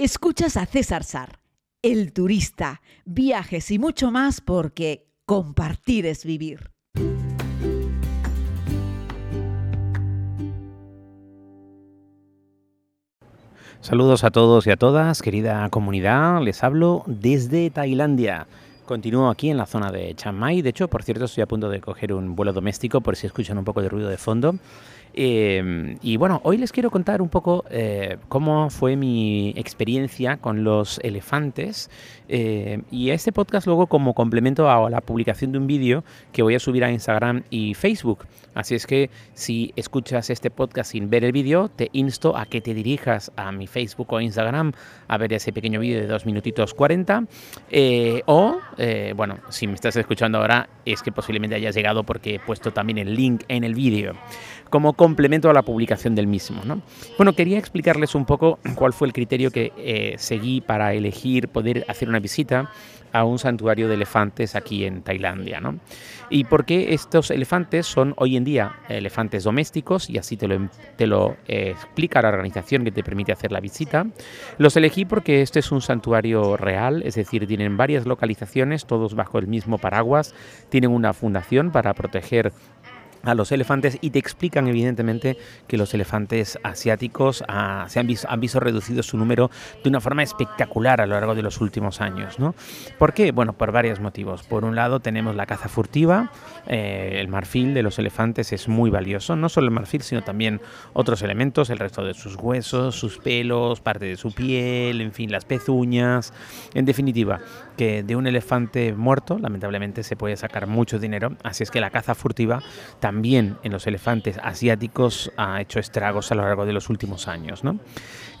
Escuchas a César Sar, el turista, viajes y mucho más porque compartir es vivir. Saludos a todos y a todas, querida comunidad. Les hablo desde Tailandia. Continúo aquí en la zona de Chiang Mai. De hecho, por cierto, estoy a punto de coger un vuelo doméstico por si escuchan un poco de ruido de fondo. Eh, y bueno, hoy les quiero contar un poco eh, cómo fue mi experiencia con los elefantes eh, y este podcast luego como complemento a la publicación de un vídeo que voy a subir a Instagram y Facebook. Así es que si escuchas este podcast sin ver el vídeo, te insto a que te dirijas a mi Facebook o Instagram a ver ese pequeño vídeo de 2 minutitos 40 o, bueno, si me estás escuchando ahora es que posiblemente hayas llegado porque he puesto también el link en el vídeo como complemento a la publicación del mismo. ¿no? Bueno, quería explicarles un poco cuál fue el criterio que eh, seguí para elegir poder hacer una visita a un santuario de elefantes aquí en Tailandia. ¿no? Y por qué estos elefantes son hoy en día elefantes domésticos, y así te lo, te lo eh, explica la organización que te permite hacer la visita. Los elegí porque este es un santuario real, es decir, tienen varias localizaciones, todos bajo el mismo paraguas, tienen una fundación para proteger a los elefantes y te explican evidentemente que los elefantes asiáticos ah, se han, visto, han visto reducido su número de una forma espectacular a lo largo de los últimos años. ¿no? ¿Por qué? Bueno, por varios motivos. Por un lado tenemos la caza furtiva, eh, el marfil de los elefantes es muy valioso, no solo el marfil, sino también otros elementos, el resto de sus huesos, sus pelos, parte de su piel, en fin, las pezuñas. En definitiva, que de un elefante muerto, lamentablemente, se puede sacar mucho dinero, así es que la caza furtiva también en los elefantes asiáticos ha hecho estragos a lo largo de los últimos años. ¿no?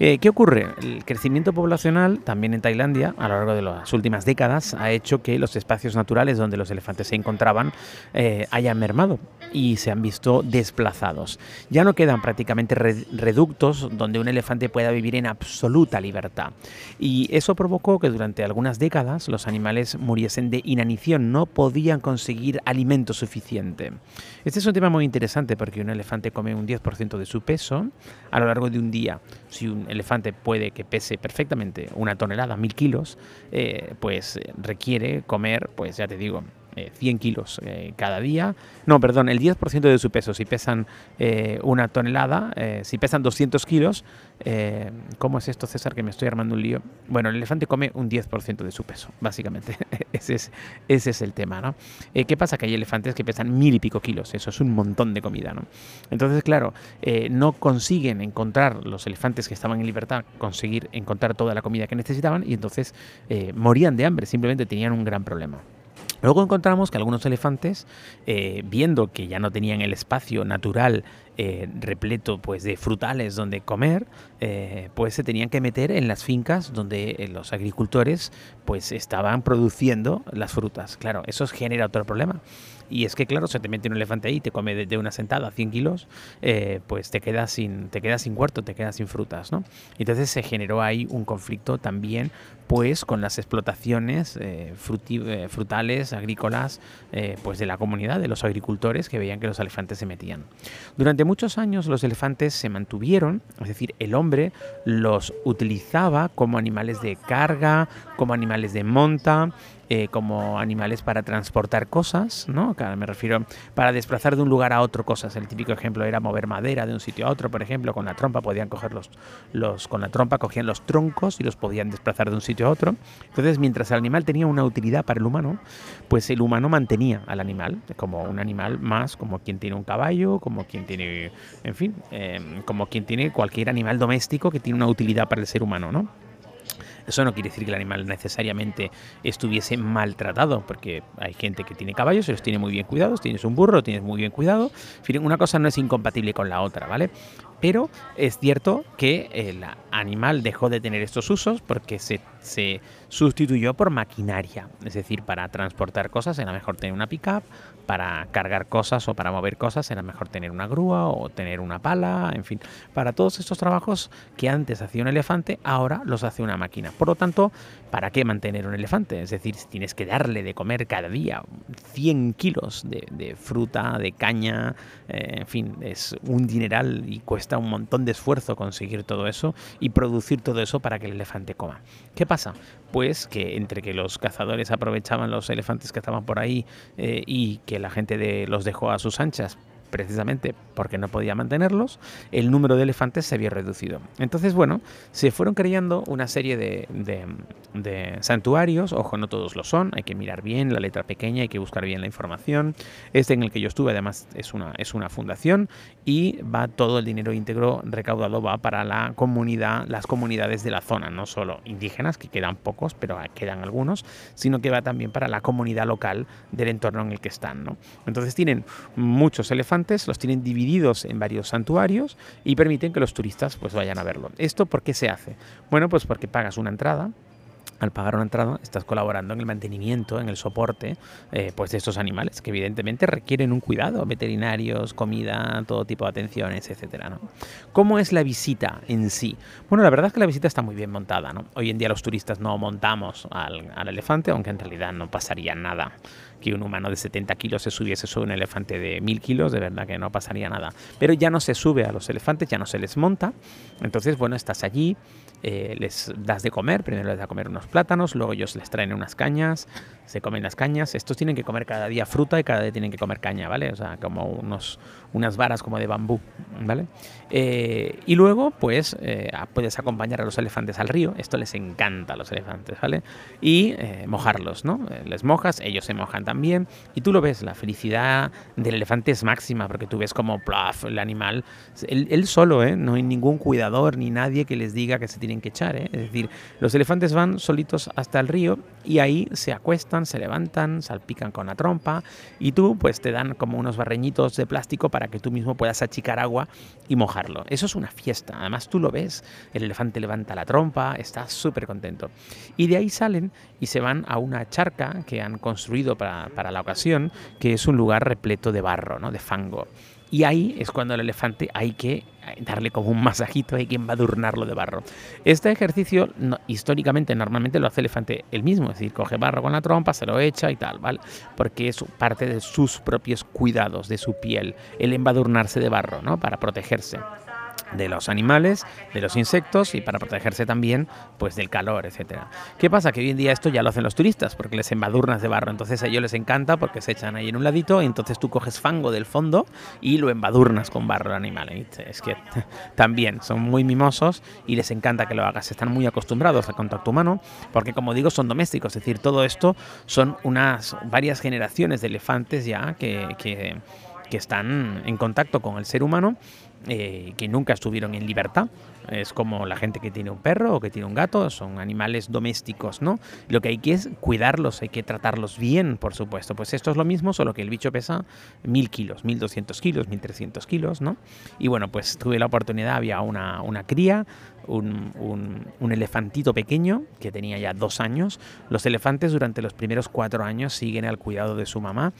Eh, ¿Qué ocurre? El crecimiento poblacional, también en Tailandia, a lo largo de las últimas décadas, ha hecho que los espacios naturales donde los elefantes se encontraban eh, hayan mermado y se han visto desplazados. Ya no quedan prácticamente reductos donde un elefante pueda vivir en absoluta libertad. Y eso provocó que durante algunas décadas los animales muriesen de inanición, no podían conseguir alimento suficiente. Es un tema muy interesante porque un elefante come un 10% de su peso a lo largo de un día. Si un elefante puede que pese perfectamente una tonelada, mil kilos, eh, pues eh, requiere comer, pues ya te digo, 100 eh, kilos eh, cada día. No, perdón, el 10% de su peso. Si pesan eh, una tonelada, si pesan 200 kilos, ¿cómo es esto, César? Que me estoy armando un lío. Bueno, el elefante come un 10% de su peso, básicamente. ese, es, ese es el tema, ¿no? ¿Qué pasa? Que hay elefantes que pesan mil y pico kilos. Eso es un montón de comida, ¿no? Entonces, claro, no consiguen encontrar los elefantes que estaban en libertad, conseguir encontrar toda la comida que necesitaban y entonces morían de hambre. Simplemente tenían un gran problema. Luego encontramos que algunos elefantes, eh, viendo que ya no tenían el espacio natural eh, repleto pues, de frutales donde comer, eh, pues se tenían que meter en las fincas donde los agricultores pues, estaban produciendo las frutas. Claro, eso genera otro problema. Y es que, claro, se te mete un elefante ahí y te come de, una sentada 100 kilos, pues te quedas, sin, te quedas sin huerto, te quedas sin frutas, ¿no? Entonces se generó ahí un conflicto también pues con las explotaciones eh, eh, frutales, agrícolas, eh, pues de la comunidad, de los agricultores que veían que los elefantes se metían. Durante muchos años los elefantes se mantuvieron, es decir, el hombre los utilizaba como animales de carga, como animales de monta, eh, como animales para transportar cosas, ¿no? me refiero para desplazar de un lugar a otro cosas. El típico ejemplo era mover madera de un sitio a otro, por ejemplo, con la trompa podían coger los, los con la trompa cogían los troncos y los podían desplazar de un sitio a otro. Entonces, mientras el animal tenía una utilidad para el humano, pues el humano mantenía al animal como un animal más, como quien tiene un caballo, como quien tiene, en fin, em, como quien tiene cualquier animal doméstico que tiene una utilidad para el ser humano, ¿no? Eso no quiere decir que el animal necesariamente estuviese maltratado, porque hay gente que tiene caballos y los tiene muy bien cuidados, tienes un burro, tienes muy bien cuidado. una cosa no es incompatible con la otra, ¿vale? Pero es cierto que el animal dejó de tener estos usos porque se, se sustituyó por maquinaria. Es decir, para transportar cosas era mejor tener una pickup, para cargar cosas o para mover cosas era mejor tener una grúa o tener una pala, en fin. Para todos estos trabajos que antes hacía un elefante, ahora los hace una máquina. Por lo tanto, ¿para qué mantener un elefante? Es decir, si tienes que darle de comer cada día 100 kilos de, fruta, de caña, eh, en fin, es un dineral y cuesta un montón de esfuerzo conseguir todo eso y producir todo eso para que el elefante coma. ¿Qué pasa? Pues que entre que los cazadores aprovechaban los elefantes que estaban por ahí eh, y que la gente de, los dejó a sus anchas precisamente porque no podía mantenerlos, el número de elefantes se había reducido. Entonces, bueno, se fueron creando una serie de, santuarios, ojo, no todos lo son, hay que mirar bien la letra pequeña, hay que buscar bien la información. Este en el que yo estuve, además, es una, es una fundación y va todo el dinero íntegro recaudado va para la comunidad, las comunidades de la zona, no solo indígenas, que quedan pocos, pero quedan algunos, sino que va también para la comunidad local del entorno en el que están. ¿no? Entonces tienen muchos elefantes, los tienen divididos en varios santuarios y permiten que los turistas pues vayan a verlo. ¿Esto por qué se hace? Bueno, pues porque pagas una entrada, al pagar una entrada, estás colaborando en el mantenimiento, en el soporte eh, pues de estos animales, que evidentemente requieren un cuidado, veterinarios, comida, todo tipo de atenciones, etcétera. ¿no? ¿Cómo es la visita en sí? Bueno, la verdad es que la visita está muy bien montada. ¿no? Hoy en día los turistas no montamos al, al elefante, aunque en realidad no pasaría nada que un humano de 70 kilos se subiese sobre un elefante de 1000 kilos, de verdad que no pasaría nada. Pero ya no se sube a los elefantes, ya no se les monta. Entonces, bueno, estás allí, eh, les das de comer, primero les das a comer unos plátanos, luego ellos les traen unas cañas, se comen las cañas. Estos tienen que comer cada día fruta y cada día tienen que comer caña, ¿vale? O sea, como unos, unas varas como de bambú, ¿vale? Eh, y luego, pues, eh, puedes acompañar a los elefantes al río. Esto les encanta a los elefantes, ¿vale? Y mojarlos, ¿no? Les mojas, ellos se mojan también. Y tú lo ves, la felicidad del elefante es máxima, porque tú ves como, plaf, el animal, él, él solo, ¿eh? No hay ningún cuidador ni nadie que les diga que se tiene tienen que echar. ¿eh? Es decir, los elefantes van solitos hasta el río y ahí se acuestan, se levantan, salpican con la trompa y tú pues te dan como unos barreñitos de plástico para que tú mismo puedas achicar agua y mojarlo. Eso es una fiesta. Además tú lo ves, el elefante levanta la trompa, está súper contento. Y de ahí salen y se van a una charca que han construido para, para la ocasión, que es un lugar repleto de barro, ¿no? de fango. Y ahí es cuando el elefante hay que darle como un masajito, hay que embadurnarlo de barro. Este ejercicio históricamente normalmente lo hace el elefante él mismo, es decir, coge barro con la trompa, se lo echa y tal, ¿vale? Porque es parte de sus propios cuidados, de su piel, el embadurnarse de barro, ¿no? Para protegerse de los animales, de los insectos y para protegerse también pues del calor, etcétera. ¿Qué pasa? Que hoy en día esto ya lo hacen los turistas porque les embadurnas de barro, entonces a ellos les encanta porque se echan ahí en un ladito y entonces tú coges fango del fondo y lo embadurnas con barro al animal. Es que también son muy mimosos y les encanta que lo hagas, están muy acostumbrados al contacto humano porque como digo son domésticos, es decir, todo esto son unas varias generaciones de elefantes ya que, que están en contacto con el ser humano eh, que nunca estuvieron en libertad. Es como la gente que tiene un perro o que tiene un gato, son animales domésticos, ¿no? Lo que hay que es cuidarlos, hay que tratarlos bien, por supuesto. Pues esto es lo mismo, solo que el bicho pesa mil kilos, mil doscientos kilos, mil trescientos kilos, ¿no? Y bueno, pues tuve la oportunidad, había una, una cría, un, un, elefantito pequeño que tenía ya dos años. Los elefantes durante los primeros cuatro años siguen al cuidado de su mamá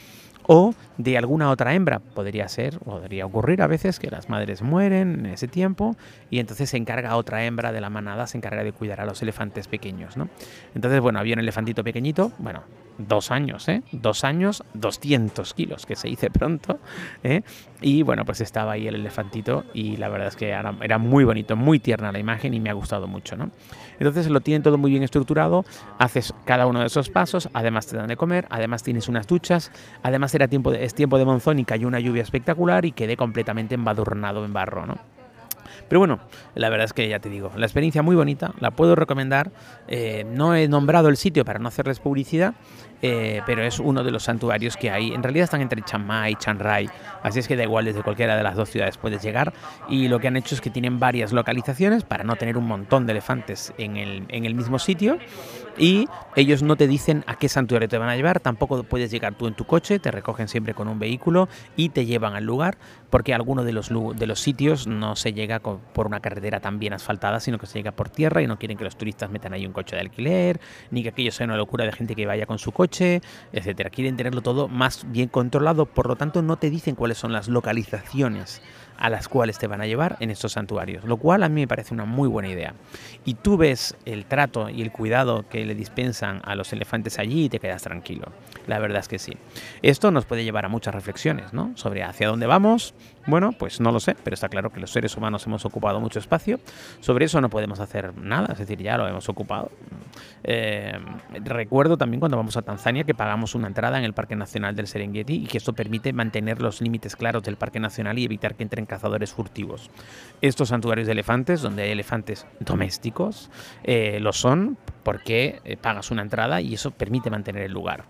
o de alguna otra hembra. Podría ser, podría ocurrir a veces que las madres mueren en ese tiempo y entonces se encarga otra hembra de la manada, se encarga de cuidar a los elefantes pequeños, ¿no? Entonces, bueno, había un elefantito pequeñito, bueno, dos años, ¿eh? Dos años, 200 kilos, que se dice pronto, ¿eh? Y bueno, pues estaba ahí el elefantito y la verdad es que era, muy bonito, muy tierna la imagen y me ha gustado mucho, ¿no? Entonces lo tienen todo muy bien estructurado, haces cada uno de esos pasos, además te dan de comer, además tienes unas duchas, además era tiempo de, es tiempo de monzón y cayó una lluvia espectacular y quedé completamente embadurnado en barro, ¿no? Pero bueno, la verdad es que ya te digo, la experiencia muy bonita, la puedo recomendar. Eh, no he nombrado el sitio para no hacerles publicidad, eh, pero es uno de los santuarios que hay. En realidad están entre Chiang Mai y Chiang Rai, así es que da igual, desde cualquiera de las dos ciudades puedes llegar. Y lo que han hecho es que tienen varias localizaciones para no tener un montón de elefantes en el, en el mismo sitio. Y ellos no te dicen a qué santuario te van a llevar, tampoco puedes llegar tú en tu coche, te recogen siempre con un vehículo y te llevan al lugar, porque alguno de los, de los sitios no se llega por una carretera tan bien asfaltada, sino que se llega por tierra y no quieren que los turistas metan ahí un coche de alquiler, ni que aquello sea una locura de gente que vaya con su coche, etcétera. Quieren tenerlo todo más bien controlado, por lo tanto no te dicen cuáles son las localizaciones a las cuales te van a llevar en estos santuarios, lo cual a mí me parece una muy buena idea. Y tú ves el trato y el cuidado que le dispensan a los elefantes allí y te quedas tranquilo. La verdad es que sí. Esto nos puede llevar a muchas reflexiones, ¿no? Sobre hacia dónde vamos. Bueno, pues no lo sé, pero está claro que los seres humanos hemos ocupado mucho espacio. Sobre eso no podemos hacer nada, es decir, ya lo hemos ocupado. Eh, recuerdo también cuando vamos a Tanzania que pagamos una entrada en el Parque Nacional del Serengeti y que esto permite mantener los límites claros del Parque Nacional y evitar que entren cazadores furtivos. Estos santuarios de elefantes, donde hay elefantes domésticos, eh, lo son porque eh, pagas una entrada y eso permite mantener el lugar.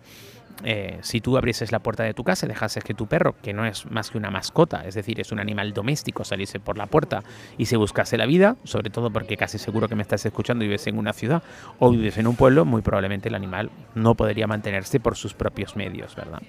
Eh, si tú abrieses la puerta de tu casa y dejases que tu perro, que no es más que una mascota, es decir, es un animal doméstico, saliese por la puerta y se buscase la vida, sobre todo porque casi seguro que me estás escuchando y vives en una ciudad o vives en un pueblo, muy probablemente el animal no podría mantenerse por sus propios medios, ¿verdad?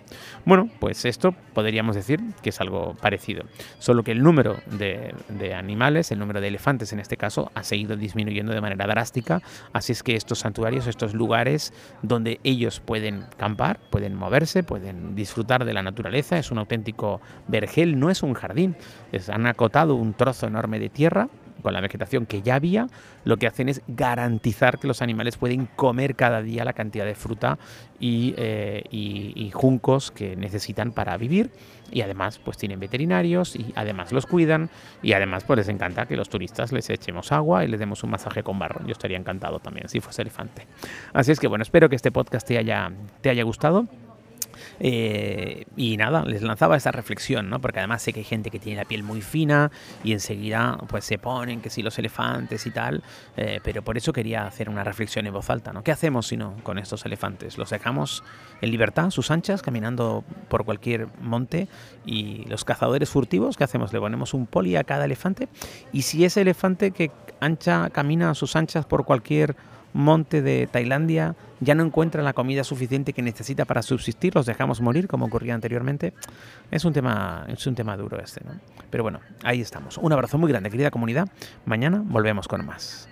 Bueno, pues esto podríamos decir que es algo parecido, solo que el número de, de animales, el número de elefantes en este caso, ha seguido disminuyendo de manera drástica, así es que estos santuarios, estos lugares donde ellos pueden campar, pueden moverse, pueden disfrutar de la naturaleza, es un auténtico vergel, no es un jardín, es, han acotado un trozo enorme de tierra con la vegetación que ya había, lo que hacen es garantizar que los animales pueden comer cada día la cantidad de fruta y, eh, y, y, juncos que necesitan para vivir y además pues tienen veterinarios y además los cuidan y además pues les encanta que los turistas les echemos agua y les demos un masaje con barro. Yo estaría encantado también si fuese elefante. Así es que bueno, espero que este podcast te haya, te haya gustado. Eh, y nada, les lanzaba esa reflexión, ¿no? Porque además sé que hay gente que tiene la piel muy fina y enseguida pues se ponen que si los elefantes y tal, eh, pero por eso quería hacer una reflexión en voz alta, ¿no? ¿Qué hacemos si no con estos elefantes? ¿Los dejamos en libertad, sus anchas, caminando por cualquier monte? Y los cazadores furtivos, ¿qué hacemos? ¿Le ponemos un poli a cada elefante? Y si ese elefante que ancha camina a sus anchas por cualquier monte de Tailandia ya no encuentra la comida suficiente que necesita para subsistir, los dejamos morir como ocurría anteriormente. Es un tema, es un tema duro este, ¿no? Pero bueno, ahí estamos. Un abrazo muy grande, querida comunidad. Mañana volvemos con más.